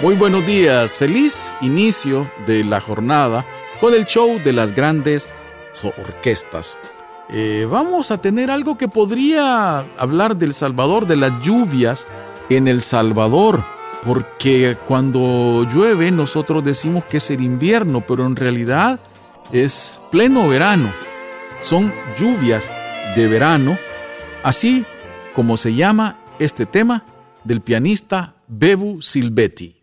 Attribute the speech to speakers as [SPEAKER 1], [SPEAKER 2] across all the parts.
[SPEAKER 1] Muy buenos días, feliz inicio de la jornada con el show de las grandes orquestas. Eh, vamos a tener algo que podría hablar del Salvador, de las lluvias en El Salvador, porque cuando llueve nosotros decimos que es el invierno, pero en realidad es pleno verano. Son lluvias de verano, así como se llama este tema del pianista Bebu Silvetti.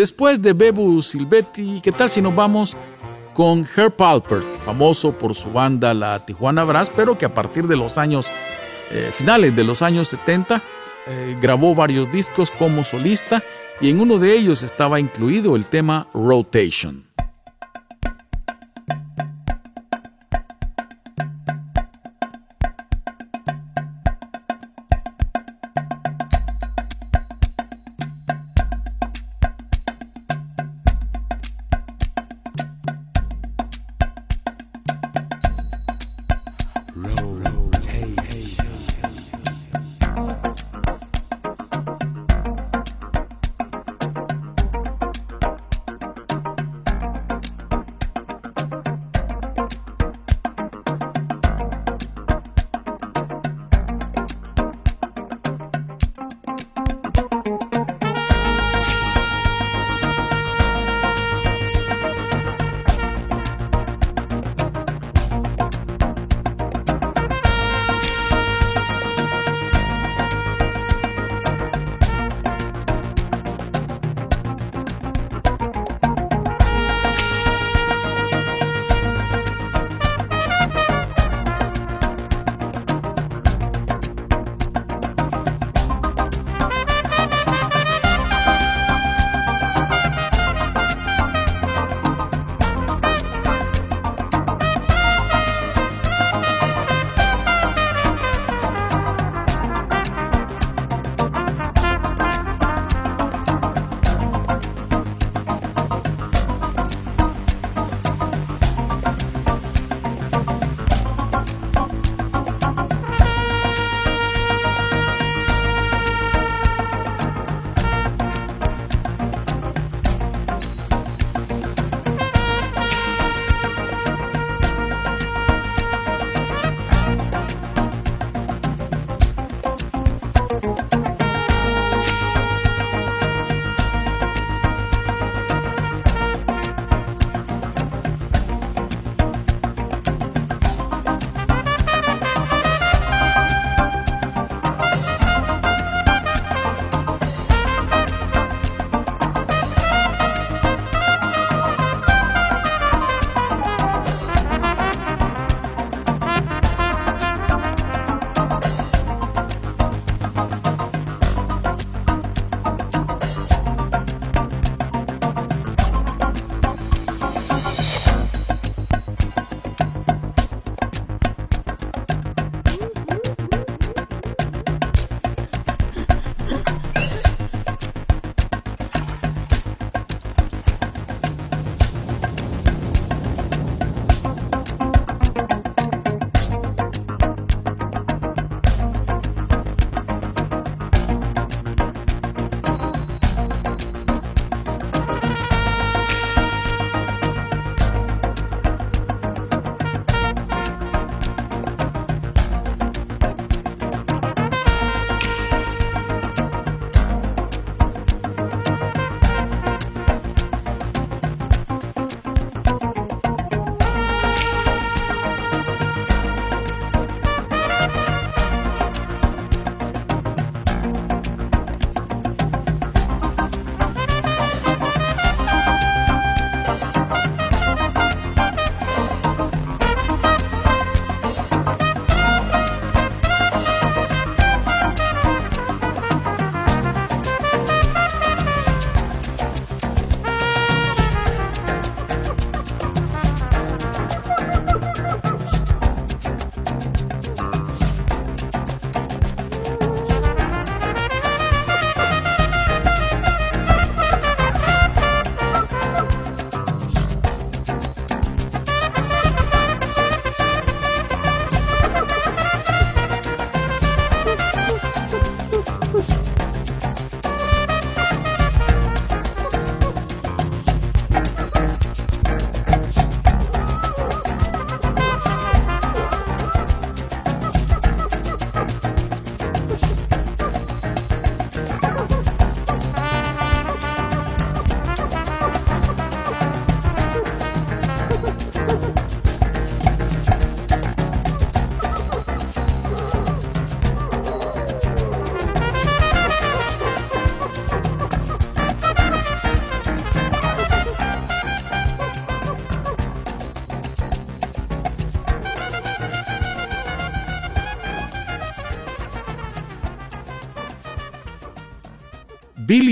[SPEAKER 1] Después de Bebu Silvetti, ¿qué tal si nos vamos con Herb Alpert, famoso por su banda La Tijuana Brass, pero que a partir de los años eh, finales de los años 70 eh, grabó varios discos como solista y en uno de ellos estaba incluido el tema Rotation.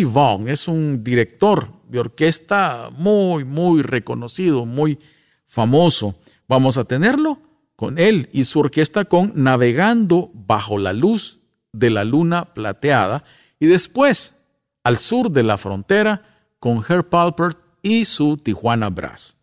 [SPEAKER 1] Vaughn es un director de orquesta muy, muy reconocido, muy famoso. Vamos a tenerlo con él y su orquesta con Navegando bajo la luz de la luna plateada y después al sur de la frontera con Herb Palpert y su Tijuana Brass.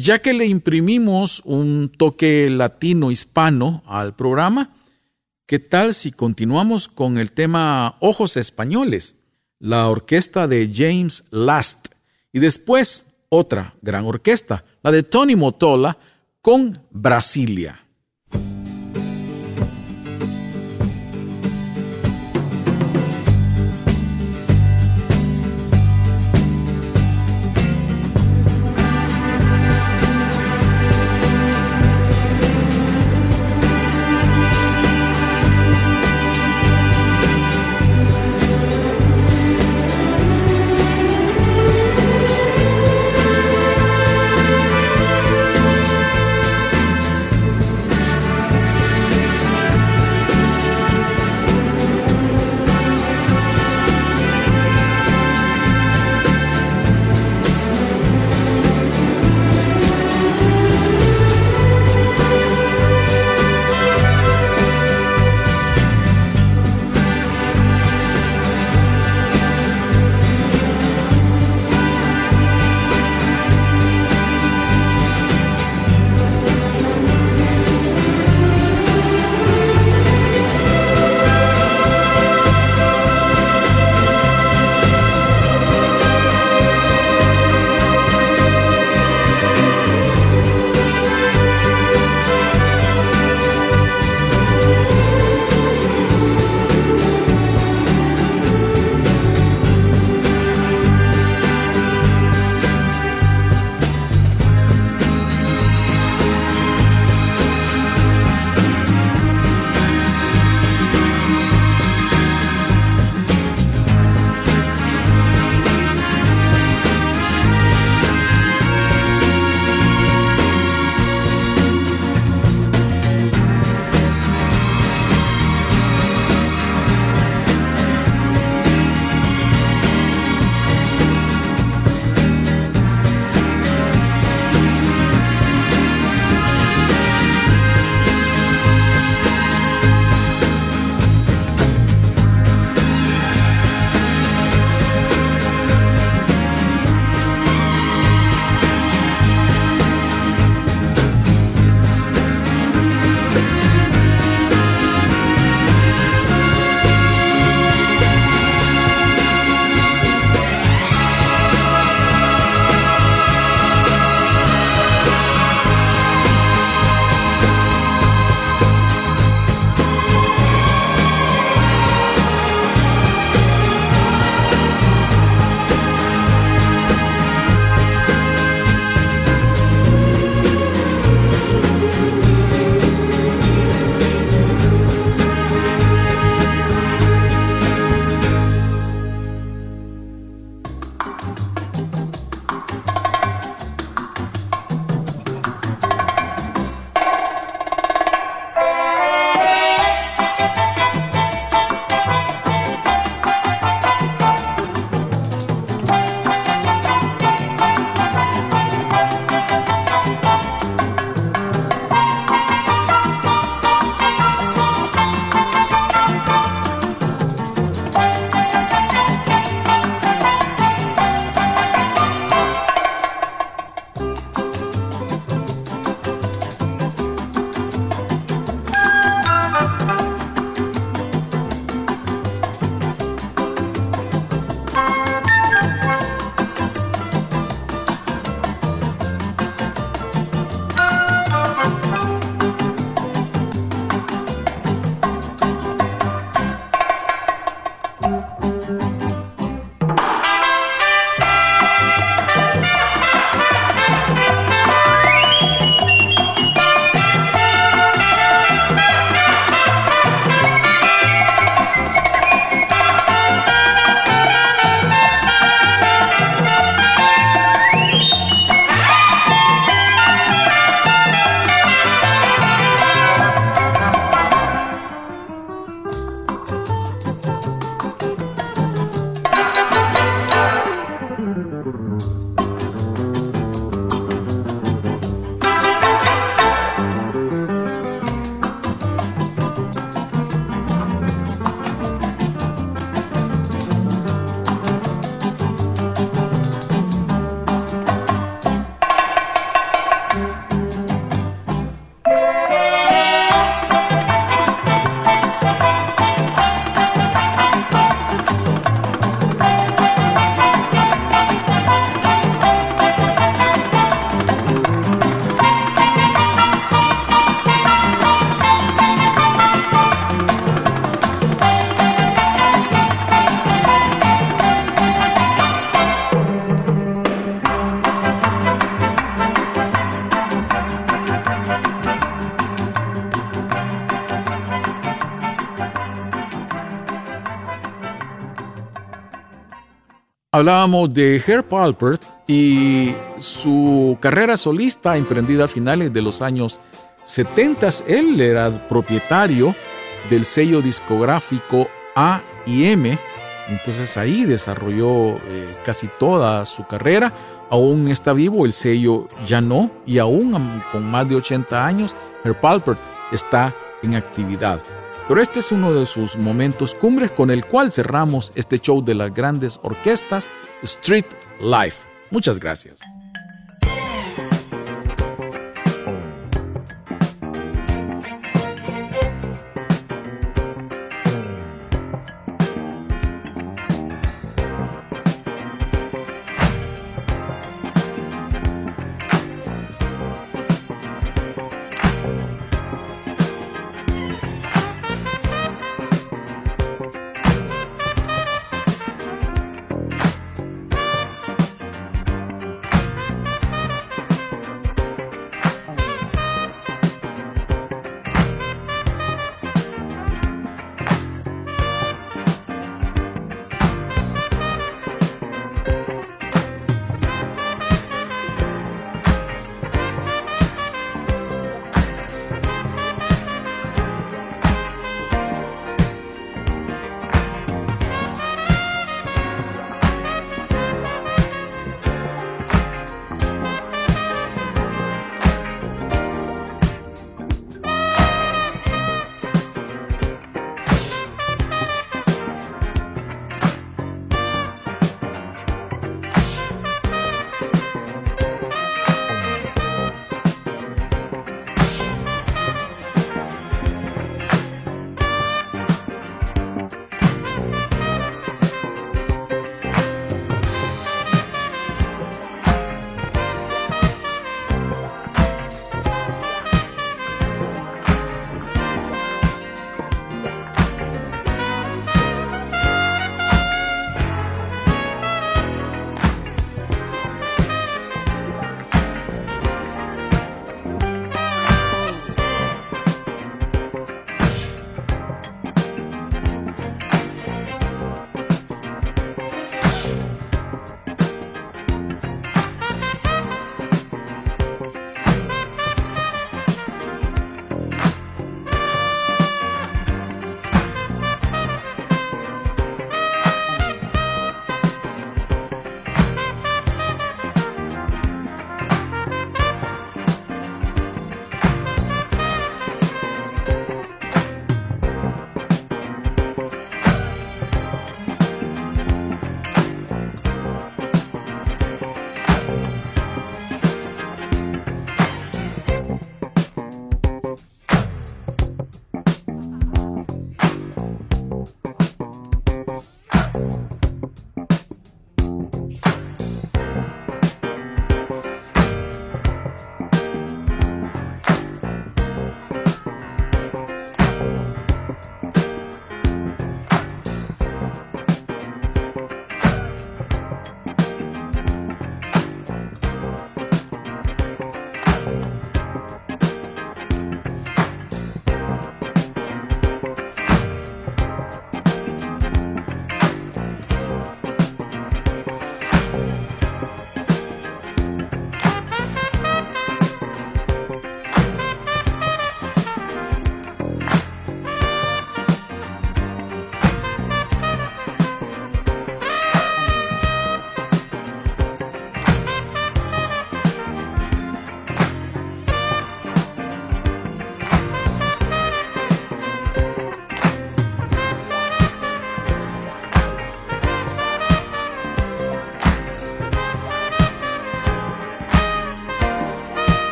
[SPEAKER 1] Ya que le imprimimos un toque latino hispano al programa, ¿qué tal si continuamos con el tema Ojos Españoles, la orquesta de James Last y después otra gran orquesta, la de Tony Motola con Brasilia? Hablábamos de Herb Alpert y su carrera solista emprendida a finales de los años 70. Él era propietario del sello discográfico A&M, entonces ahí desarrolló eh, casi toda su carrera. Aún está vivo, el sello ya no, y aún con más de 80 años, Herb Alpert está en actividad. Pero este es uno de sus momentos cumbres con el cual cerramos este show de las grandes orquestas Street Life. Muchas gracias.